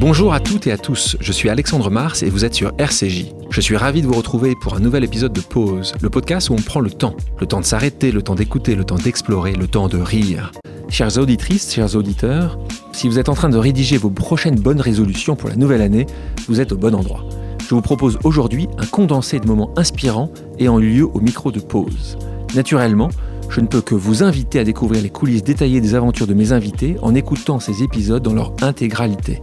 Bonjour à toutes et à tous, je suis Alexandre Mars et vous êtes sur RCJ. Je suis ravi de vous retrouver pour un nouvel épisode de Pause, le podcast où on prend le temps. Le temps de s'arrêter, le temps d'écouter, le temps d'explorer, le temps de rire. Chères auditrices, chers auditeurs, si vous êtes en train de rédiger vos prochaines bonnes résolutions pour la nouvelle année, vous êtes au bon endroit. Je vous propose aujourd'hui un condensé de moments inspirants ayant eu lieu au micro de Pause. Naturellement, je ne peux que vous inviter à découvrir les coulisses détaillées des aventures de mes invités en écoutant ces épisodes dans leur intégralité.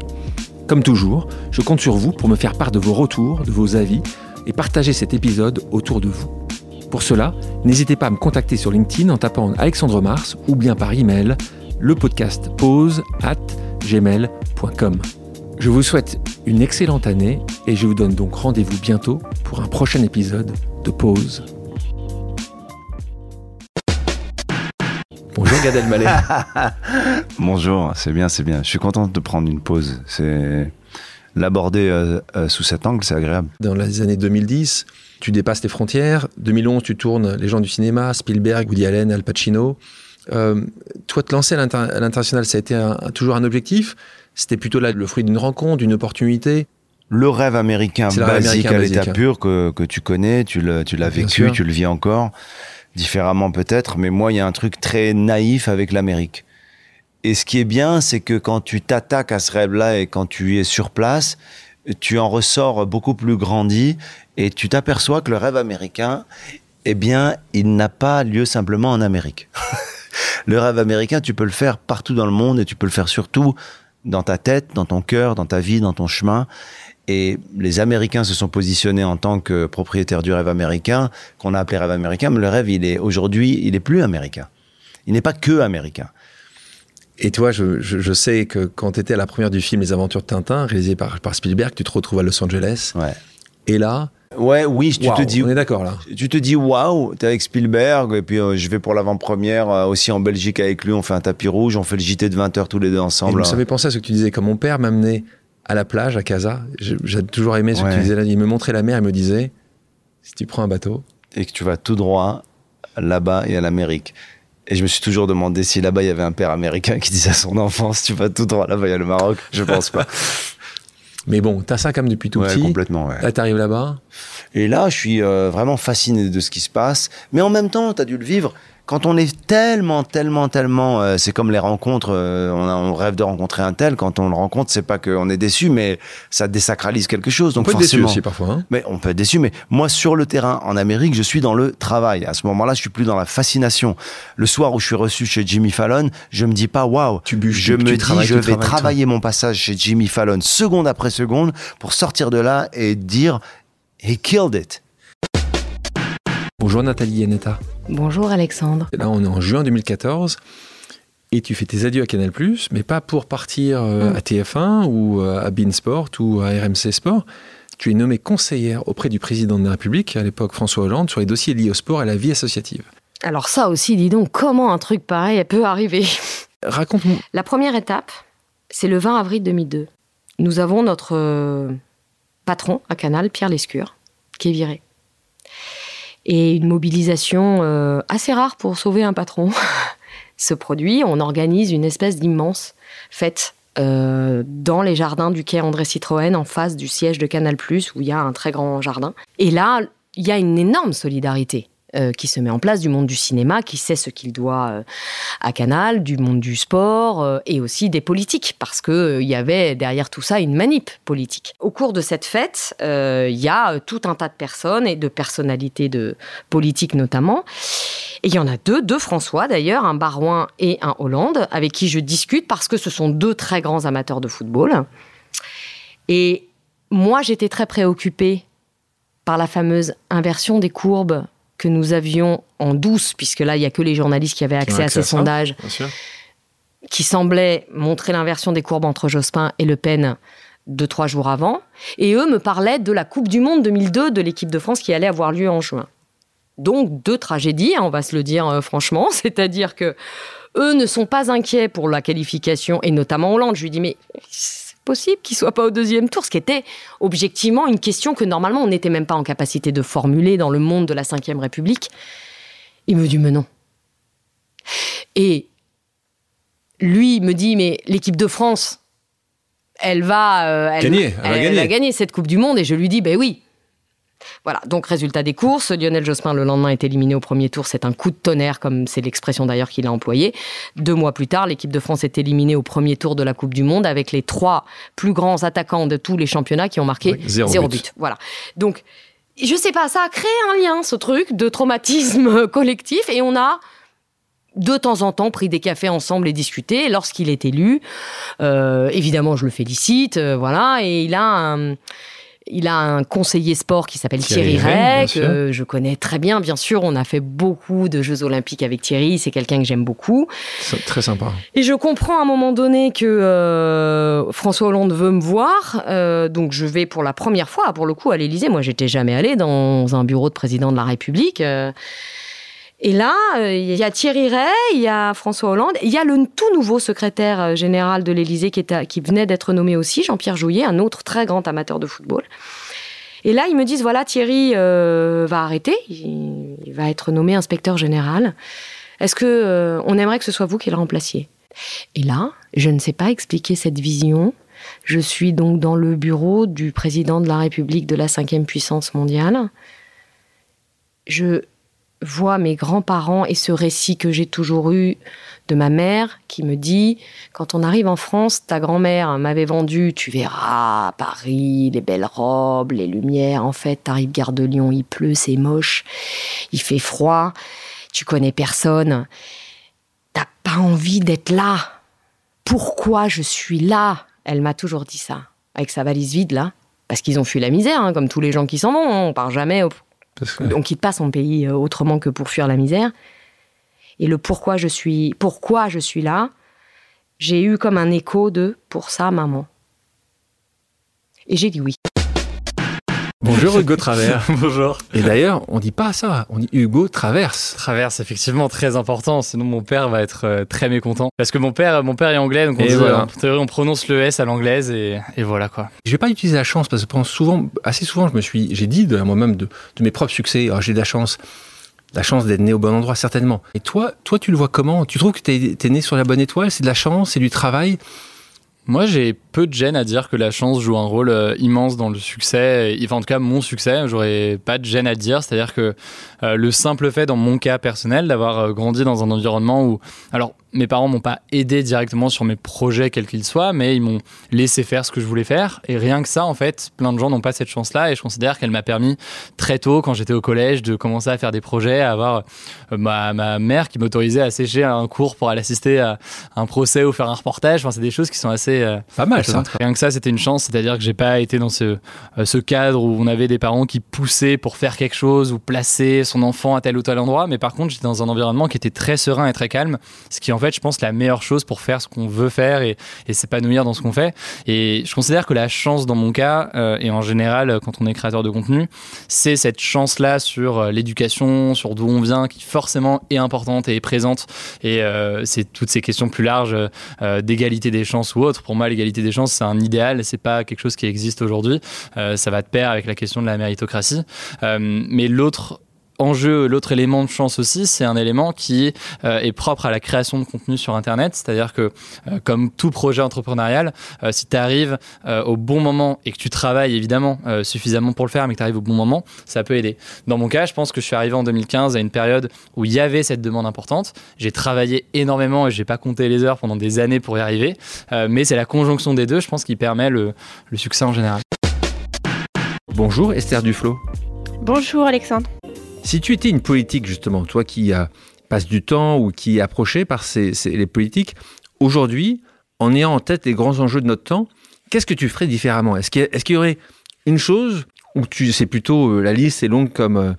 Comme toujours, je compte sur vous pour me faire part de vos retours, de vos avis et partager cet épisode autour de vous. Pour cela, n'hésitez pas à me contacter sur LinkedIn en tapant Alexandre Mars ou bien par email le podcast pause at gmail.com. Je vous souhaite une excellente année et je vous donne donc rendez-vous bientôt pour un prochain épisode de Pause. Gad Elmaleh. Bonjour, c'est bien, c'est bien. Je suis content de prendre une pause. C'est l'aborder euh, euh, sous cet angle, c'est agréable. Dans les années 2010, tu dépasses tes frontières. 2011, tu tournes les gens du cinéma, Spielberg, Woody Allen, Al Pacino. Euh, toi, te lancer à l'international, ça a été toujours un objectif? C'était plutôt là le fruit d'une rencontre, d'une opportunité? Le rêve américain basique à l'état pur que, que, tu connais, tu l'as vécu, tu le vis encore différemment peut-être, mais moi, il y a un truc très naïf avec l'Amérique. Et ce qui est bien, c'est que quand tu t'attaques à ce rêve-là et quand tu es sur place, tu en ressors beaucoup plus grandi et tu t'aperçois que le rêve américain, eh bien, il n'a pas lieu simplement en Amérique. le rêve américain, tu peux le faire partout dans le monde et tu peux le faire surtout dans ta tête, dans ton cœur, dans ta vie, dans ton chemin. Et les Américains se sont positionnés en tant que propriétaires du rêve américain, qu'on a appelé rêve américain, mais le rêve, il est aujourd'hui, il est plus américain. Il n'est pas que américain. Et toi, je, je, sais que quand tu étais à la première du film Les Aventures de Tintin, réalisé par, par Spielberg, tu te retrouves à Los Angeles. Ouais. Et là, Ouais, oui, tu te dis. On est d'accord là. Tu te dis waouh, t'es avec Spielberg et puis euh, je vais pour l'avant-première euh, aussi en Belgique avec lui. On fait un tapis rouge, on fait le JT de 20 h tous les deux ensemble. Et ça m'avait pensé à ce que tu disais. Comme mon père m'amenait à la plage, à Casa. J'ai toujours aimé ce que tu disais là. Il me montrait la mer, il me disait si tu prends un bateau. Et que tu vas tout droit là-bas et à l'Amérique. Et je me suis toujours demandé si là-bas il y avait un père américain qui disait à son enfant si tu vas tout droit là-bas, il y a le Maroc. Je pense pas. Mais bon, t'as ça comme depuis tout ouais, petit. complètement, ouais. Là, t'arrives là-bas. Et là, je suis euh, vraiment fasciné de ce qui se passe. Mais en même temps, t'as dû le vivre quand on est tellement, tellement, tellement, euh, c'est comme les rencontres, euh, on, rêve de rencontrer un tel, quand on le rencontre, c'est pas qu'on est déçu, mais ça désacralise quelque chose. Donc on peut forcément, être déçu aussi parfois. Hein. mais on peut être déçu, mais moi sur le terrain en Amérique, je suis dans le travail. À ce moment-là, je suis plus dans la fascination. Le soir où je suis reçu chez Jimmy Fallon, je me dis pas waouh, je me dis je vais travailler mon passage chez Jimmy Fallon seconde après seconde pour sortir de là et dire he killed it. Bonjour Nathalie Yanetta. Bonjour Alexandre. Là, on est en juin 2014 et tu fais tes adieux à Canal+, mais pas pour partir euh, mm. à TF1 ou euh, à Beansport ou à RMC Sport. Tu es nommée conseillère auprès du président de la République, à l'époque François Hollande, sur les dossiers liés au sport et à la vie associative. Alors ça aussi, dis donc, comment un truc pareil peut arriver? Raconte-moi. La première étape, c'est le 20 avril 2002. Nous avons notre euh, patron à Canal, Pierre Lescure, qui est viré et une mobilisation euh, assez rare pour sauver un patron se produit. On organise une espèce d'immense fête euh, dans les jardins du quai André Citroën, en face du siège de Canal+, où il y a un très grand jardin. Et là, il y a une énorme solidarité. Euh, qui se met en place, du monde du cinéma, qui sait ce qu'il doit euh, à Canal, du monde du sport euh, et aussi des politiques, parce qu'il y avait derrière tout ça une manip politique. Au cours de cette fête, il y a tout un tas de personnes et de personnalités de politiques notamment. Et il y en a deux, deux François d'ailleurs, un Barouin et un Hollande, avec qui je discute parce que ce sont deux très grands amateurs de football. Et moi, j'étais très préoccupée par la fameuse inversion des courbes que nous avions en douce, puisque là, il n'y a que les journalistes qui avaient accès, à ces sondages, qui semblaient montrer l'inversion des courbes entre Jospin et Le Pen deux, trois jours avant. Et eux me parlaient de la Coupe du Monde 2002 de l'équipe de France qui allait avoir lieu en juin. Donc, deux tragédies, hein, on va se le dire euh, franchement, c'est-à-dire que eux ne sont pas inquiets pour la qualification, et notamment Hollande. Je lui dis, mais possible qu'il soit pas au deuxième tour, ce qui était objectivement une question que normalement on n'était même pas en capacité de formuler dans le monde de la Ve République. Il me dit mais non. Et lui me dit mais l'équipe de France, elle va, gagner, elle, va gagner cette Coupe du Monde. Et je lui dis, ben oui, voilà, donc résultat des courses, Lionel Jospin le lendemain est éliminé au premier tour, c'est un coup de tonnerre comme c'est l'expression d'ailleurs qu'il a employée. Deux mois plus tard, l'équipe de France est éliminée au premier tour de la Coupe du Monde avec les trois plus grands attaquants de tous les championnats qui ont marqué zéro, but. Voilà. Donc, je sais pas, ça a créé un lien, ce truc de traumatisme collectif et on a de temps en temps pris des cafés ensemble et discuté. Lorsqu'il est élu, euh, évidemment, je le félicite, euh, voilà, et il a un il a un conseiller sport qui s'appelle Thierry, Thierry que je connais très bien, bien sûr. On a fait beaucoup de Jeux Olympiques avec Thierry. C'est quelqu'un que j'aime beaucoup. C'est très sympa. Et je comprends à un moment donné que euh, François Hollande veut me voir. Euh, donc je vais pour la première fois, pour le coup, à l'Élysée. Moi, j'étais jamais allée dans un bureau de président de la République. Euh, et là, euh, il y a Thierry Ray, il y a François Hollande, il y a le tout nouveau secrétaire euh, général de l'Élysée qui, qui venait d'être nommé aussi, Jean-Pierre Jouyet, un autre très grand amateur de football. Et là, ils me disent voilà, Thierry euh, va arrêter, il, va être nommé inspecteur général. Est-ce que on aimerait que ce soit vous qui le remplaciez? Et là, je ne sais pas expliquer cette vision. Je suis donc dans le bureau du président de la République de la cinquième puissance mondiale. Je vois mes grands-parents et ce récit que j'ai toujours eu de ma mère qui me dit quand on arrive en France, ta grand-mère m'avait vendu, tu verras Paris, les belles robes, les lumières. En fait, t'arrives gare de Lyon, il pleut, c'est moche, il fait froid, tu connais personne, t'as pas envie d'être là. Pourquoi je suis là? Elle m'a toujours dit ça, avec sa valise vide là, parce qu'ils ont fui la misère, hein, comme tous les gens qui s'en vont. Hein. On part jamais au on quitte pas son pays euh, autrement que pour fuir la misère. Et le pourquoi je suis, pourquoi je suis là, j'ai eu comme un écho de pour ça, maman. Et j'ai dit oui. Bonjour Hugo Travers. Bonjour. Et d'ailleurs, on dit pas ça, on dit Hugo Traverse. Traverse, effectivement, très important, sinon mon père va être euh, très mécontent. Parce que mon père, mon père est anglais, donc on, on prononce le S à l'anglaise et, voilà quoi. Je vais pas utiliser la chance parce que souvent, assez souvent, je me suis, j'ai dit de moi-même de, mes propres succès, oh, j'ai de la chance. La chance d'être né au bon endroit, certainement. Et toi, toi, tu le vois comment? Tu trouves que tu es, né sur la bonne étoile? C'est de la chance? C'est du travail? Moi, j'ai peu de gêne à dire que la chance joue un rôle euh, immense dans le succès. Enfin, en tout cas, mon succès, j'aurais pas de gêne à dire. C'est-à-dire que euh, le simple fait, dans mon cas personnel, d'avoir euh, grandi dans un environnement où, alors, mes parents m'ont pas aidé directement sur mes projets quels qu'ils soient, mais ils m'ont laissé faire ce que je voulais faire. Et rien que ça, en fait, plein de gens n'ont pas cette chance-là. Et je considère qu'elle m'a permis très tôt, quand j'étais au collège, de commencer à faire des projets, à avoir ma, ma, mère qui m'autorisait à sécher un cours pour aller assister à un procès ou faire un reportage. Enfin, c'est des choses qui sont assez pas mal ça. Rien que ça, c'était une chance. C'est-à-dire que j'ai pas été dans ce, euh, ce cadre où on avait des parents qui poussaient pour faire quelque chose ou placer son enfant à tel ou tel endroit. Mais par contre, j'étais dans un environnement qui était très serein et très calme. Ce qui, en fait, je pense, la meilleure chose pour faire ce qu'on veut faire et, et s'épanouir dans ce qu'on fait. Et je considère que la chance, dans mon cas, euh, et en général, quand on est créateur de contenu, c'est cette chance-là sur euh, l'éducation, sur d'où on vient, qui forcément est importante et est présente. Et c'est toutes ces questions plus larges d'égalité des chances ou autres. Pour moi, l'égalité des chances, c'est un idéal, c'est pas quelque chose qui existe aujourd'hui. Euh, ça va de pair avec la question de la méritocratie. Euh, mais l'autre enjeu, l'autre élément de chance aussi, c'est un élément qui euh, est propre à la création de contenu sur Internet. C'est-à-dire que, euh, comme tout projet entrepreneurial, euh, si tu arrives au bon moment et que tu travailles évidemment suffisamment pour le faire, mais que tu arrives au bon moment, ça peut aider. Dans mon cas, je pense que je suis arrivé en 2015 à une période où il y avait cette demande importante. J'ai travaillé énormément et j'ai pas compté les heures pendant des années pour y arriver. mais c'est la conjonction des deux, je pense, qui permet le, le succès en général. Bonjour Esther Duflo. Bonjour Alexandre. Si tu étais une politique, justement, toi qui euh, passes du temps ou qui est approché par les politiques, aujourd'hui, en ayant en tête les grands enjeux de notre temps, qu'est-ce que tu ferais différemment? Est-ce qu'il y, aurait une chose ou tu c'est plutôt euh, la liste est longue comme, euh,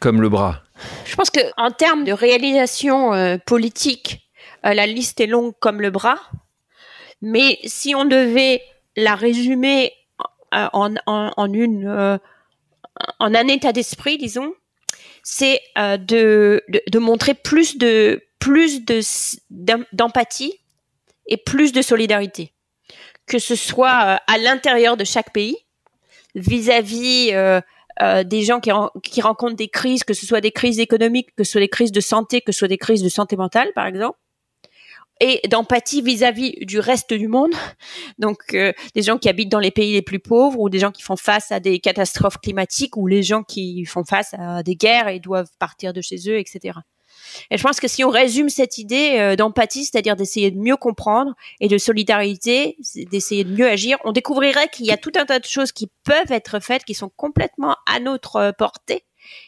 comme le bras? Je pense qu'en termes de réalisation politique, la liste est longue comme le bras. Mais si on devait la résumer en, en une en un état d'esprit, disons, c'est euh, de, de, montrer plus de plus de d'empathie et plus de solidarité, que ce soit euh, à l'intérieur de chaque pays vis-à-vis euh, des gens qui, qui rencontrent des crises, que ce soit des crises économiques, que ce soit des crises de santé, que ce soit des crises de santé mentale, par exemple, et d'empathie vis-à-vis du reste du monde. Donc euh, des gens qui habitent dans les pays les plus pauvres ou des gens qui font face à des catastrophes climatiques ou les gens qui font face à des guerres et doivent partir de chez eux, etc. Et je pense que si on résume cette idée euh, d'empathie, c'est-à-dire d'essayer de mieux comprendre et de solidarité, d'essayer de mieux agir, on découvrirait qu'il y a tout un tas de choses qui peuvent être faites, qui sont complètement à notre euh, portée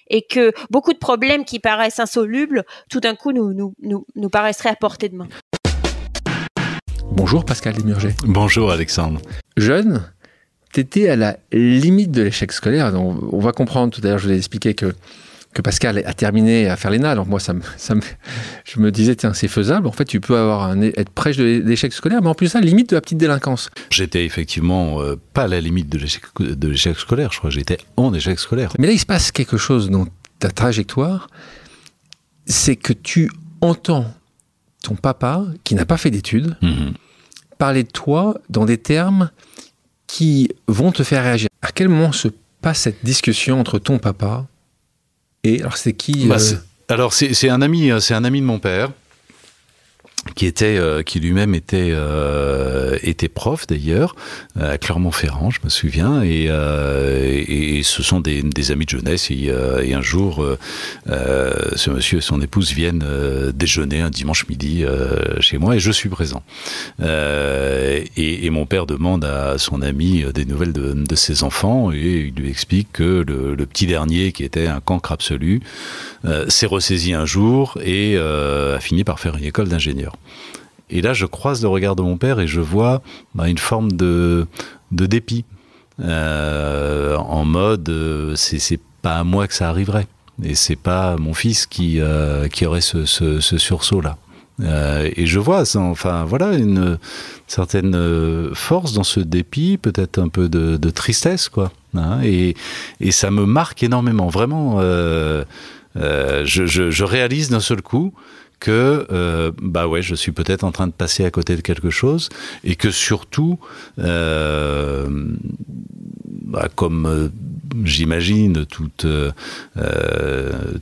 et que beaucoup de problèmes qui paraissent insolubles, tout d'un coup, nous, nous, nous, nous paraisseraient à portée de main. Bonjour Pascal Desmurger. Bonjour Alexandre. Jeune, tu étais à la limite de l'échec scolaire. on va comprendre tout à l'heure, je vous ai expliqué que que Pascal a terminé à faire l'ENA. Alors moi, ça me, ça je me disais, tiens, c'est faisable. En fait, tu peux avoir un, être prêche de l'échec scolaire, mais en plus ça, limite de la petite délinquance. J'étais effectivement euh, pas à la limite de l'échec scolaire, je crois. J'étais en échec scolaire. Mais là, il se passe quelque chose dans ta trajectoire, c'est que tu entends ton papa, qui n'a pas fait d'études, mhm. parler de toi dans des termes qui vont te faire réagir. À quel moment se passe cette discussion entre ton papa et alors c'est qui bah, euh, Alors c'est un ami, c'est un ami de mon père qui était, euh, qui lui-même était euh, était prof d'ailleurs à Clermont-Ferrand, je me souviens, et, et, ce sont des, amis de jeunesse. Et, et un jour, ce monsieur et son épouse viennent déjeuner un dimanche midi chez moi, et je suis présent. Et, mon père demande à son ami des nouvelles de, de, ses enfants, et il lui explique que le, le petit dernier, qui était un cancre absolu, s'est ressaisi un jour et a fini par faire une école d'ingénieur. Et là, je croise le regard de mon père et je vois bah, une forme de, de dépit. Euh, en mode, euh, c'est pas à moi que ça arriverait. Et c'est pas mon fils qui, euh, qui aurait ce, ce, sursaut-là. Et je vois, enfin voilà, une certaine force dans ce dépit, peut-être un peu de, tristesse, quoi. Hein, et, et, ça me marque énormément, vraiment. Je, je, réalise d'un seul coup que euh, bah ouais, je suis peut-être en train de passer à côté de quelque chose et que surtout, euh, bah, comme euh, j'imagine tout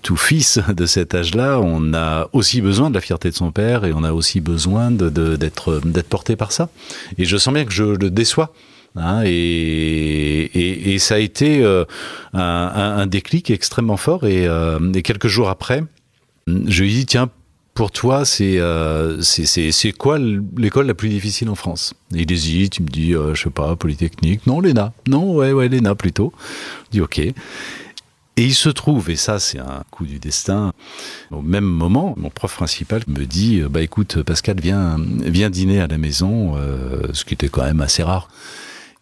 tout fils de cet âge-là, on a aussi besoin de la fierté de son père et on a aussi besoin d'être porté par ça. Et je sens bien que je le déçois. Hein, et, ça a été un, un, déclic extrêmement fort. Et, et quelques jours après, je lui dis tiens pour toi, euh, c'est c'est quoi l'école la plus difficile en France? Il hésite, tu me dis, euh, je sais pas, Polytechnique. Non, l'ENA. Non, ouais, ouais, l'ENA plutôt. Je dis, ok. Et il se trouve, et ça c'est un coup du destin, au même moment, mon prof principal me dit, bah écoute Pascal, viens, viens dîner à la maison, euh, ce qui était quand même assez rare.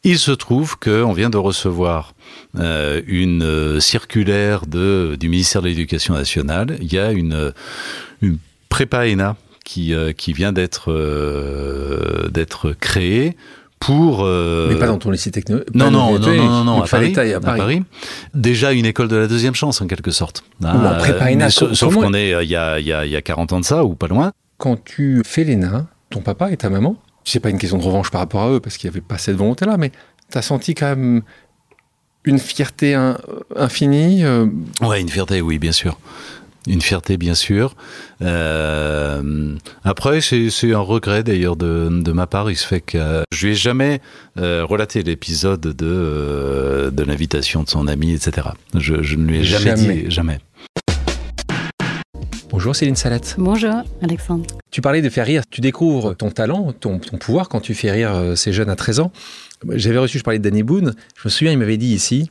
Il se trouve qu'on vient de recevoir euh, une circulaire de, du ministère de l'Éducation nationale. Il y a une, une prépa ENA qui, euh, qui vient d'être euh, d'être créé pour. Euh, Mais pas dans ton lycée technologique. Non, non, non, non, non, à, Paris, à, Paris. Déjà une école de la deuxième chance, en quelque sorte. Ah, prépa ENA, sauf qu'on est il y, a, y, a, y a 40 ans de ça, ou pas loin. Quand tu fais l'ENA, ton papa et ta maman, c'est pas une question de revanche par rapport à eux, parce qu'il n'y avait pas cette volonté-là, mais tu as senti quand même une fierté infinie Ouais, une fierté, oui, bien sûr une fierté bien sûr. Euh, après, c'est un regret d'ailleurs de, de, ma part. Il se fait que je lui ai jamais euh, relaté l'épisode de, euh, de l'invitation de son ami, etc. Je, je, ne lui ai jamais, dit jamais. Bonjour Céline Salette. Bonjour Alexandre. Tu parlais de faire rire. Tu découvres ton talent, ton, ton pouvoir quand tu fais rire euh, ces jeunes à 13 ans. J'avais reçu, je parlais de Danny Boone. Je me souviens, il m'avait dit ici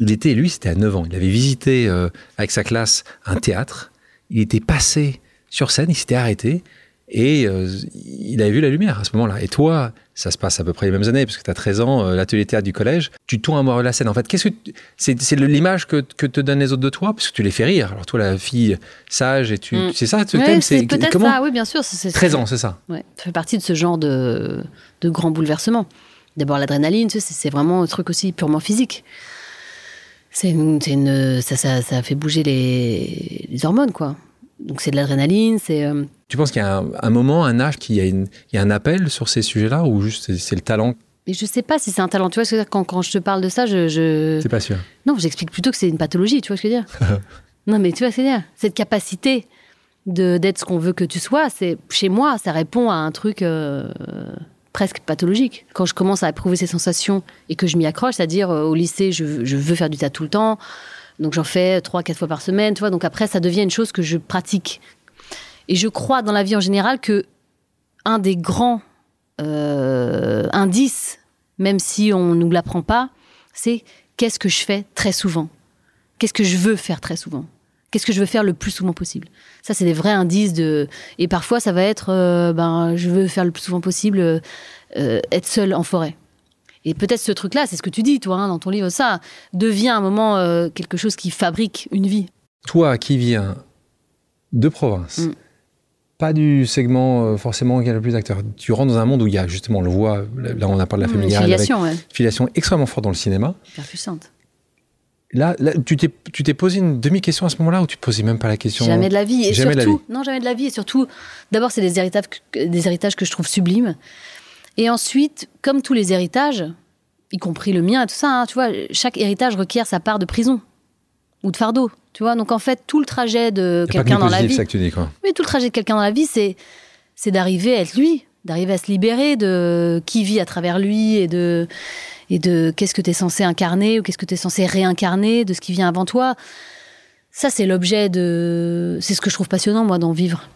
il était, lui, c'était à 9 ans. Il avait visité euh, avec sa classe un théâtre. Il était passé sur scène, il s'était arrêté et euh, il avait vu la lumière à ce moment-là. Et toi, ça se passe à peu près les mêmes années, parce que tu as 13 ans, euh, l'atelier théâtre du collège, tu tournes amoureux de la scène. En fait, qu'est-ce que c'est, l'image que, que, te donnent les autres de toi, parce que tu les fais rire. Alors toi, la fille sage, et tu, mm. c'est ça, ce thème, c'est peut-être comment ça. Oui, bien sûr. C'est, 13 ans, c'est ça. Ouais, ça fait partie de ce genre de, de grand bouleversement. D'abord l'adrénaline, c'est vraiment un truc aussi purement physique. C'est une, ça, ça, ça, fait bouger les, les hormones, quoi. Donc c'est de l'adrénaline, c'est. Euh, tu penses qu'il y a un, moment, un âge, qu'il y, y a un appel sur ces sujets-là, ou juste c'est le talent? Mais je sais pas si c'est un talent. Tu vois, quand, quand je te parle de ça, je. je... C'est pas sûr. Non, j'explique plutôt que c'est une pathologie, tu vois ce que je veux dire? Non, mais tu vois ce que je veux dire? Cette capacité d'être ce qu'on veut que tu sois. C'est chez moi, ça répond à un truc euh, presque pathologique. Quand je commence à éprouver ces sensations et que je m'y accroche, c'est-à-dire euh, au lycée, je, veux faire du théâtre tout le temps, donc j'en fais trois, quatre fois par semaine, tu vois. Donc après, ça devient une chose que je pratique. Et je crois dans la vie en général que un des grands euh, indices, même si on ne nous l'apprend pas, c'est qu'est-ce que je fais très souvent? Qu'est-ce que je veux faire très souvent? Qu'est-ce que je veux faire le plus souvent possible? Ça, c'est des vrais indices de. Et parfois, ça va être, euh, ben, je veux faire le plus souvent possible euh, être seul en forêt. Et peut-être ce truc-là, c'est ce que tu dis, toi, hein, dans ton livre, ça devient un moment euh, quelque chose qui fabrique une vie. Toi, qui viens de province, mm. pas du segment forcément qui a le plus d'acteurs, tu rentres dans un monde où il y a justement, on le voit, là on a parlé de la mm, familiale, filiation, avec, filiation extrêmement forte dans le cinéma. Hyper puissante. Là, tu t'es posé une demi-question à ce moment-là ou tu te posais même pas la question? Jamais de la vie. Et surtout, non, jamais de la vie. Et surtout, d'abord, c'est des héritages, des héritages que je trouve sublimes. Et ensuite, comme tous les héritages, y compris le mien et tout ça, hein, tu vois, chaque héritage requiert sa part de prison ou de fardeau. Tu vois, donc en fait, tout le trajet de quelqu'un dans la vie. Ça que tu dis, quoi. Oui, tout le trajet de quelqu'un dans la vie, c'est c'est d'arriver à être lui, d'arriver à se libérer de qui vit à travers lui et de et de qu'est-ce que tu es censé incarner ou qu'est-ce que tu es censé réincarner de ce qui vient avant toi. Ça, c'est l'objet de. C'est ce que je trouve passionnant, moi, d'en vivre.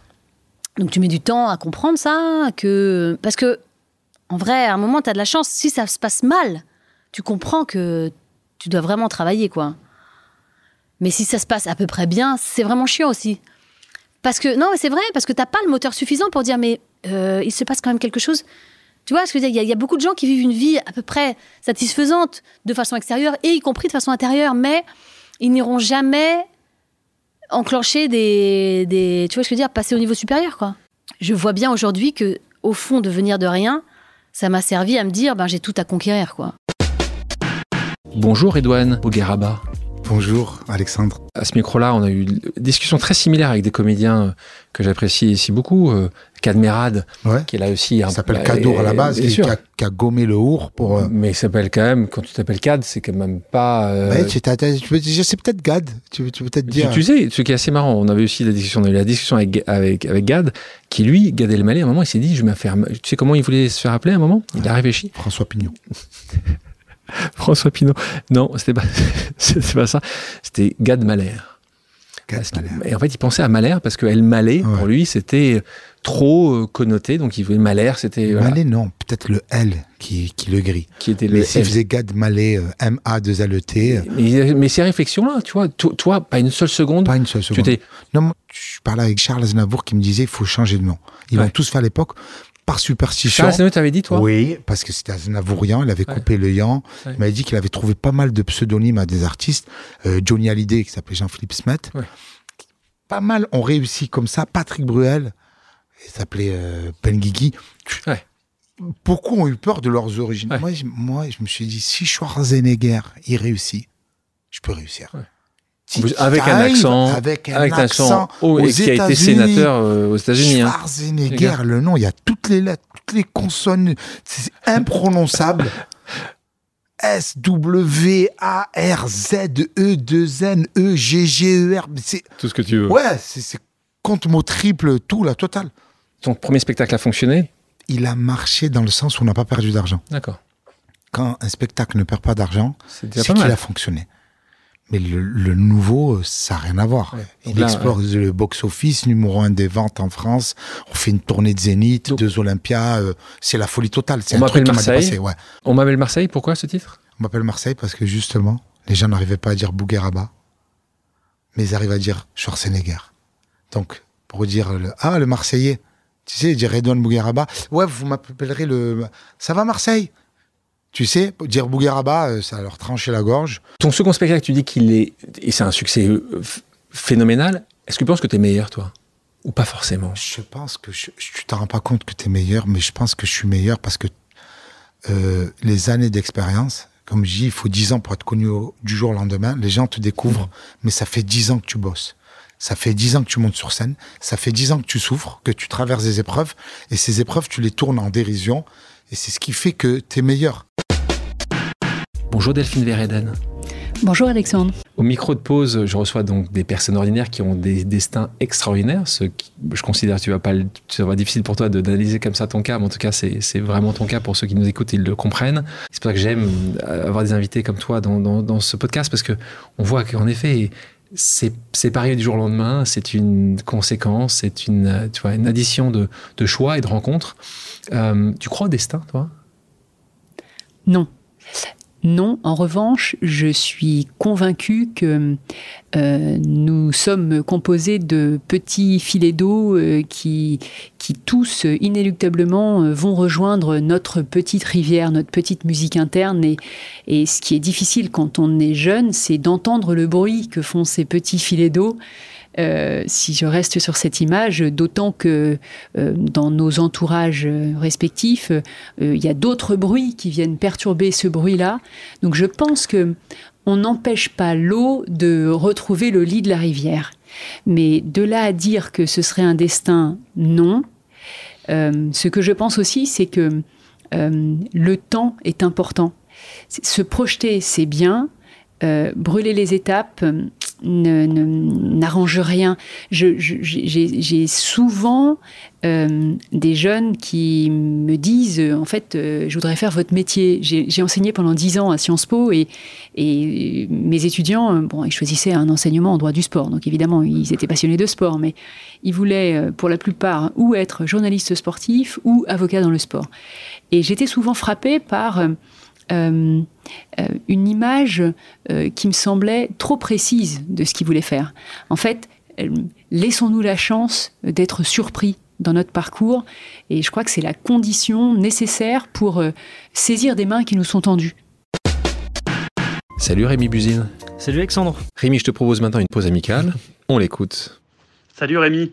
Donc, tu mets du temps à comprendre ça, que. Parce que, en vrai, à un moment, tu as de la chance. Si ça se passe mal, tu comprends que tu dois vraiment travailler, quoi. Mais si ça se passe à peu près bien, c'est vraiment chiant aussi. Parce que, non, c'est vrai, parce que t'as pas le moteur suffisant pour dire, mais euh, il se passe quand même quelque chose tu vois ce que je veux dire? Il y, a beaucoup de gens qui vivent une vie à peu près satisfaisante de façon extérieure et y compris de façon intérieure, mais ils n'iront jamais enclencher des, Tu vois ce que je veux dire? Passer au niveau supérieur, quoi. Je vois bien aujourd'hui que, au fond, de venir de rien, ça m'a servi à me dire, ben j'ai tout à conquérir, quoi. Bonjour Edouane Bougueraba. Bonjour Alexandre. À ce micro-là, on a eu une discussion très similaire avec des comédiens euh, que j'apprécie ici beaucoup. Euh, Cadmerade, qui est là aussi. Il s'appelle Cadour à la base, qui, a, qui, a, gommé le our pour. Euh, Mais il s'appelle quand même, quand tu t'appelles Cad, c'est quand même pas. Ouais, tu je sais peut-être Gad, tu, tu peux peut-être dire. Tu, sais, ce qui est assez marrant, on avait aussi la discussion, on a eu la discussion avec, avec, avec Gad, qui lui, Gad Elmaleh, à un moment, il s'est dit, je vais faire. Tu sais comment il voulait se faire appeler à un moment? Il a réfléchi. François Pignon. François Pinault. Non, c'était pas, pas ça. C'était Gad Mahler. Et en fait, il pensait à Mahler parce que El Malais, pour lui, c'était trop euh, connoté. Donc, il voulait Mahler, c'était. Malais, non. Peut-être le L qui, qui le gris. Qui était le. Mais s'il faisait Gad Malais, euh, M-A-2-L-E-T. Mais, mais, ces réflexions-là, tu vois, toi, pas une seule seconde. Pas une seule seconde. non, je parlais avec Charles Aznavour qui me disait il faut changer de nom. Ils vont tous fait à l'époque par superstition. tu t'avais dit, toi? Oui, parce que c'était Aznavourian, il avait coupé le yan. Il m'avait dit qu'il avait trouvé pas mal de pseudonymes à des artistes. Euh, Johnny Hallyday, qui s'appelait Jean-Philippe Smet. Pas mal ont réussi comme ça. Patrick Bruel, il s'appelait euh. Beaucoup ont eu peur de leurs origines? Moi, moi, je me suis dit, si Schwarzenegger, il réussit, je peux réussir avec un accent, avec un, accent, et qui a été sénateur euh, aux États-Unis. Hein. Schwarzenegger, le nom, il y a toutes les lettres, toutes les consonnes, c'est imprononçable. S W A R Z E 2 N E G G E R, tout ce que tu veux. Ouais, c'est compte mot triple, tout la totale. Ton premier spectacle a fonctionné? Il a marché dans le sens où on n'a pas perdu d'argent. D'accord. Quand un spectacle ne perd pas d'argent, c'est qu'il a fonctionné. Mais le, nouveau, ça n'a rien à voir. Il explore le box-office, numéro un des ventes en France. On fait une tournée de Zénith, deux Olympias. Euh, c'est la folie totale. On m'appelle Marseille. On m'appelle Marseille. Pourquoi ce titre? On m'appelle Marseille parce que justement, les gens n'arrivaient pas à dire Bougueraba, mais ils arrivent à dire Schwarzenegger. Donc, pour dire le, ah le Marseillais, tu sais, dire Redouane Bougueraba. Ouais, vous m'appellerez le. Ça va Marseille? Tu sais, dire Bougueraba, euh, ça leur tranchait la gorge. Ton second spectacle, tu dis qu'il est. Et c'est un succès euh, phénoménal. Est-ce que tu penses que tu es meilleur, toi? Ou pas forcément? Je pense que. Je, tu t'en rends pas compte que tu es meilleur, mais je pense que je suis meilleur parce que euh, les années d'expérience, comme je dis, il faut 10 ans pour être connu du jour au lendemain. Les gens te découvrent, mais ça fait 10 ans que tu bosses. Ça fait 10 ans que tu montes sur scène. Ça fait 10 ans que tu souffres, que tu traverses des épreuves. Et ces épreuves, tu les tournes en dérision. Et c'est ce qui fait que tu es meilleur. Bonjour Delphine Vereden. Bonjour Alexandre. Au micro de pause, je reçois donc des personnes ordinaires qui ont des destins extraordinaires. Ce qui, je considère que tu vas pas, ça va difficile pour toi d'analyser comme ça ton cas, mais en tout cas, c'est vraiment ton cas pour ceux qui nous écoutent, ils le comprennent. C'est pour ça que j'aime avoir des invités comme toi dans, dans, ce podcast parce que on voit qu'en effet, c'est pareil du jour au lendemain, c'est une conséquence, c'est une, tu vois, une addition de, de, choix et de rencontres. Euh, tu crois au destin, toi? Non. Non, en revanche, je suis convaincue que euh, nous sommes composés de petits filets d'eau euh, qui, qui tous inéluctablement euh, vont rejoindre notre petite rivière, notre petite musique interne. Et, et ce qui est difficile quand on est jeune, c'est d'entendre le bruit que font ces petits filets d'eau euh, si je reste sur cette image, d'autant que euh, dans nos entourages respectifs, euh, il y a d'autres bruits qui viennent perturber ce bruit-là. Donc je pense que on n'empêche pas l'eau de retrouver le lit de la rivière. Mais de là à dire que ce serait un destin, non. ce que je pense aussi, c'est que le temps est important. Se projeter, c'est bien. brûler les étapes, n'arrange rien. J'ai souvent euh, des jeunes qui me disent, en fait, euh, je voudrais faire votre métier. J'ai enseigné pendant dix ans à Sciences Po et, et mes étudiants, euh, bon, ils choisissaient un enseignement en droit du sport. Donc évidemment, ils étaient passionnés de sport, mais ils voulaient, pour la plupart, ou être journaliste sportif ou avocat dans le sport. Et j'étais souvent frappée par euh, euh, une image euh, qui me semblait trop précise de ce qu'il voulait faire. En fait, laissons-nous la chance d'être surpris dans notre parcours, et je crois que c'est la condition nécessaire pour saisir des mains qui nous sont tendues. Salut Rémi Buzine. Salut Alexandre. Rémi, je te propose maintenant une pause amicale. On l'écoute. Salut Rémi.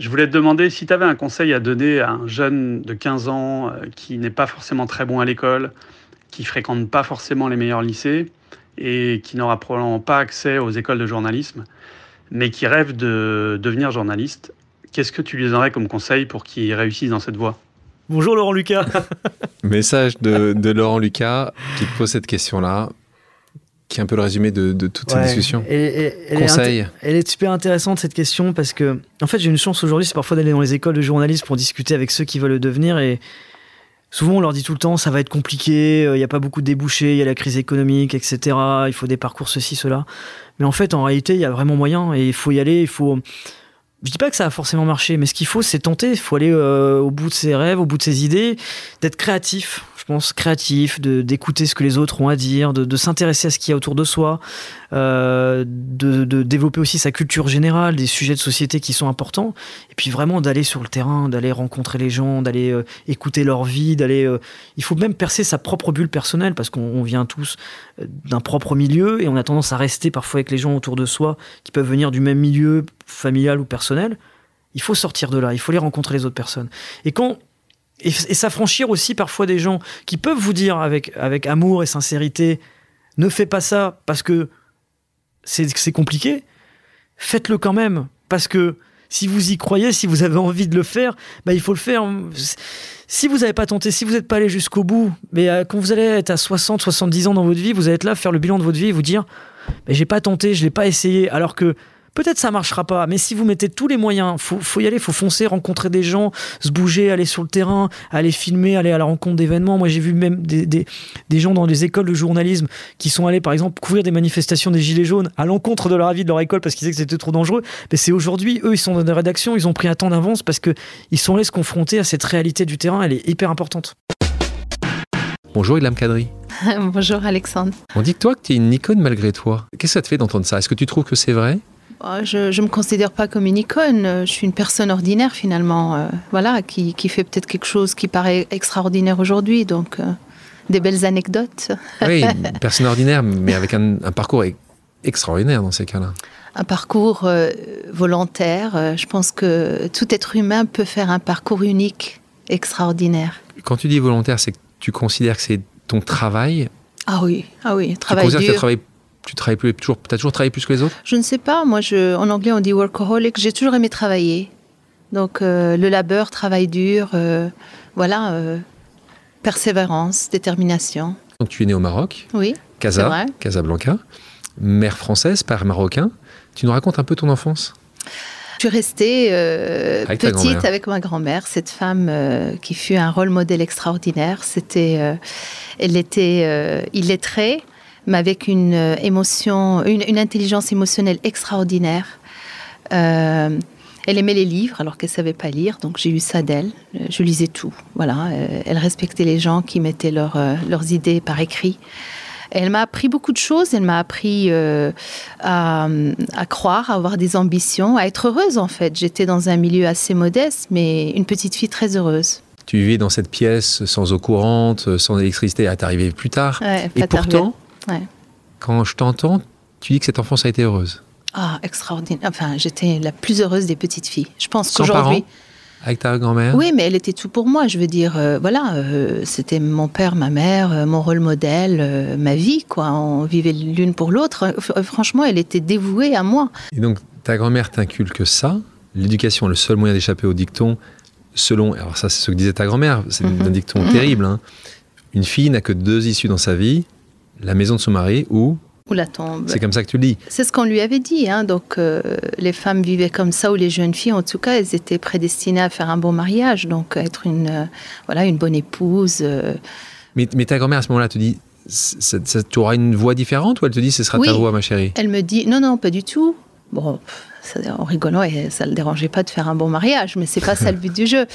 Je voulais te demander si tu avais un conseil à donner à un jeune de 15 ans qui n'est pas forcément très bon à l'école, qui fréquente pas forcément les meilleurs lycées et qui n'aura probablement pas accès aux écoles de journalisme, mais qui rêve de devenir journaliste. Qu'est-ce que tu lui donnerais comme conseil pour qu'il réussisse dans cette voie? Bonjour Laurent Lucas. Message de, Laurent Lucas qui te pose cette question-là, qui est un peu le résumé de, toute cette discussion. Conseil. elle est super intéressante cette question parce que, en fait, j'ai une chance aujourd'hui, c'est parfois d'aller dans les écoles de journalisme pour discuter avec ceux qui veulent le devenir et Souvent, on leur dit tout le temps, ça va être compliqué, il euh, n'y a pas beaucoup de débouchés, il y a la crise économique, etc. Il faut des parcours ceci, cela. Mais en fait, en réalité, il y a vraiment moyen et il faut y aller. Il faut. Je dis pas que ça a forcément marché, mais ce qu'il faut, c'est tenter. Il faut aller euh, au bout de ses rêves, au bout de ses idées, d'être créatif créatif, de d'écouter ce que les autres ont à dire, de, s'intéresser à ce qu'il y a autour de soi, euh, de, développer aussi sa culture générale, des sujets de société qui sont importants, et puis vraiment d'aller sur le terrain, d'aller rencontrer les gens, d'aller euh, écouter leur vie, d'aller. Euh, il faut même percer sa propre bulle personnelle parce qu'on vient tous d'un propre milieu et on a tendance à rester parfois avec les gens autour de soi qui peuvent venir du même milieu familial ou personnel. Il faut sortir de là, il faut aller rencontrer les autres personnes. Et quand et, s'affranchir aussi parfois des gens qui peuvent vous dire avec, avec amour et sincérité ne fais pas ça parce que c'est compliqué, faites-le quand même parce que si vous y croyez, si vous avez envie de le faire, bah, il faut le faire. Si vous n'avez pas tenté, si vous n'êtes pas allé jusqu'au bout, mais euh, quand vous allez être à 60, 70 ans dans votre vie, vous allez être là, faire le bilan de votre vie et vous dire, mais j'ai pas tenté, je l'ai pas essayé, alors que Peut-être ça marchera pas, mais si vous mettez tous les moyens, faut, faut y aller, faut foncer, rencontrer des gens, se bouger, aller sur le terrain, aller filmer, aller à la rencontre d'événements. Moi, j'ai vu même des, des, des, gens dans des écoles de journalisme qui sont allés, par exemple, couvrir des manifestations des Gilets jaunes à l'encontre de leur avis de leur école parce qu'ils disaient que c'était trop dangereux. Mais c'est aujourd'hui, eux, ils sont dans des rédactions, ils ont pris un temps d'avance parce qu'ils sont allés se confronter à cette réalité du terrain, elle est hyper importante. Bonjour Ilham Kadri. Bonjour Alexandre. On dit que toi que tu es une icône malgré toi. Qu'est-ce que ça te fait d'entendre ça? Est-ce que tu trouves que c'est vrai? Je ne me considère pas comme une icône. Je suis une personne ordinaire finalement, euh, voilà, qui, qui fait peut-être quelque chose qui paraît extraordinaire aujourd'hui. Donc, euh, des belles anecdotes. oui, une personne ordinaire, mais avec un, parcours extraordinaire dans ces cas-là. Un parcours euh, volontaire. je pense que tout être humain peut faire un parcours unique, extraordinaire. Quand tu dis volontaire, c'est que tu considères que c'est ton travail? Ah oui, ah oui, travail tu dur. Que tu travailles plus, toujours, as toujours travaillé plus que les autres? Je ne sais pas. Moi, je, en anglais, on dit workaholic. J'ai toujours aimé travailler. Donc, euh, le labeur, travail dur, euh, voilà, euh, persévérance, détermination. Donc, tu es né au Maroc Oui. Casa, Casablanca, mère française, père marocain. Tu nous racontes un peu ton enfance? Je suis restée euh, petite avec ma grand-mère, cette femme euh, qui fut un rôle modèle extraordinaire. C'était, euh, elle était illettrée, mais avec une émotion, une, intelligence émotionnelle extraordinaire. elle aimait les livres alors qu'elle savait pas lire, donc j'ai eu ça d'elle. Je lisais tout. Voilà, elle respectait les gens qui mettaient leurs idées par écrit. Elle m'a appris beaucoup de choses. Elle m'a appris euh, à, croire, à avoir des ambitions, à être heureuse en fait. J'étais dans un milieu assez modeste, mais une petite fille très heureuse. Tu vivais dans cette pièce sans eau courante, sans électricité, à t'arriver plus tard. Et pourtant, quand je t'entends, tu dis que cette enfance a été heureuse. Ah, extraordinaire. Enfin, j'étais la plus heureuse des petites filles. Je pense qu'aujourd'hui. Avec ta grand-mère Oui, mais elle était tout pour moi. Je veux dire, euh, voilà, euh, c'était mon père, ma mère, euh, mon rôle modèle, ma vie, quoi. On vivait l'une pour l'autre. franchement, elle était dévouée à moi. Et donc, ta grand-mère t'inculque ça. L'éducation est le seul moyen d'échapper au dicton. Selon, alors ça, c'est ce que disait ta grand-mère. C'est un mhm. dicton terrible. Hein. Une fille n'a que deux issues dans sa vie la maison de son mari ou la tombe. C'est comme ça que tu le dis. C'est ce qu'on lui avait dit. Hein. Donc, euh, les femmes vivaient comme ça, ou les jeunes filles, en tout cas, elles étaient prédestinées à faire un bon mariage, donc être une, euh, voilà, une bonne épouse. Euh. Mais, mais, ta grand-mère, à ce moment-là, te dit tu auras une voix différente ou elle te dit ce sera ta voix, ma chérie? Elle me dit non, non, pas du tout. Bon, ça, en rigolant, et ça ne le dérangeait pas de faire un bon mariage, mais c'est pas ça le but du jeu.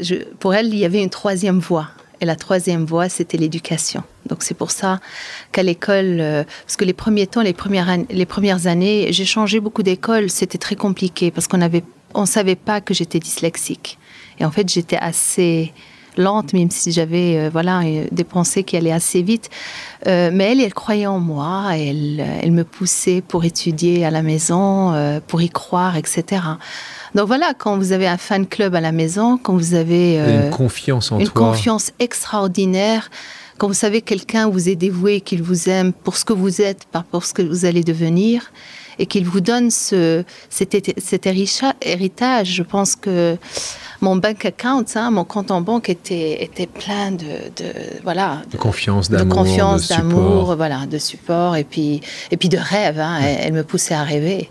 Je, pour elle, il y avait une troisième voie. Et la troisième voie, c'était l'éducation. Donc c'est pour ça qu'à l'école, euh, parce que les premiers temps, les premières, années, j'ai changé beaucoup d'école, c'était très compliqué parce qu'on avait, on savait pas que j'étais dyslexique. Et en fait, j'étais assez lente, même si j'avais euh, voilà euh, des pensées qui allaient assez vite. mais elle, elle croyait en moi, elle, elle me poussait pour étudier à la maison, pour y croire, etc. Donc voilà, quand vous avez un fan club à la maison, quand vous avez une confiance en une confiance extraordinaire, quand vous savez quelqu'un vous est dévoué, qu'il vous aime pour ce que vous êtes, pas pour ce que vous allez devenir, et qu'il vous donne ce, cet, héritage, je pense que mon bank account, hein, mon compte en banque était, était plein de, voilà de confiance, d'amour, de confiance, d'amour, voilà, de support et puis et puis de rêve. Hein, elle, me poussait à rêver.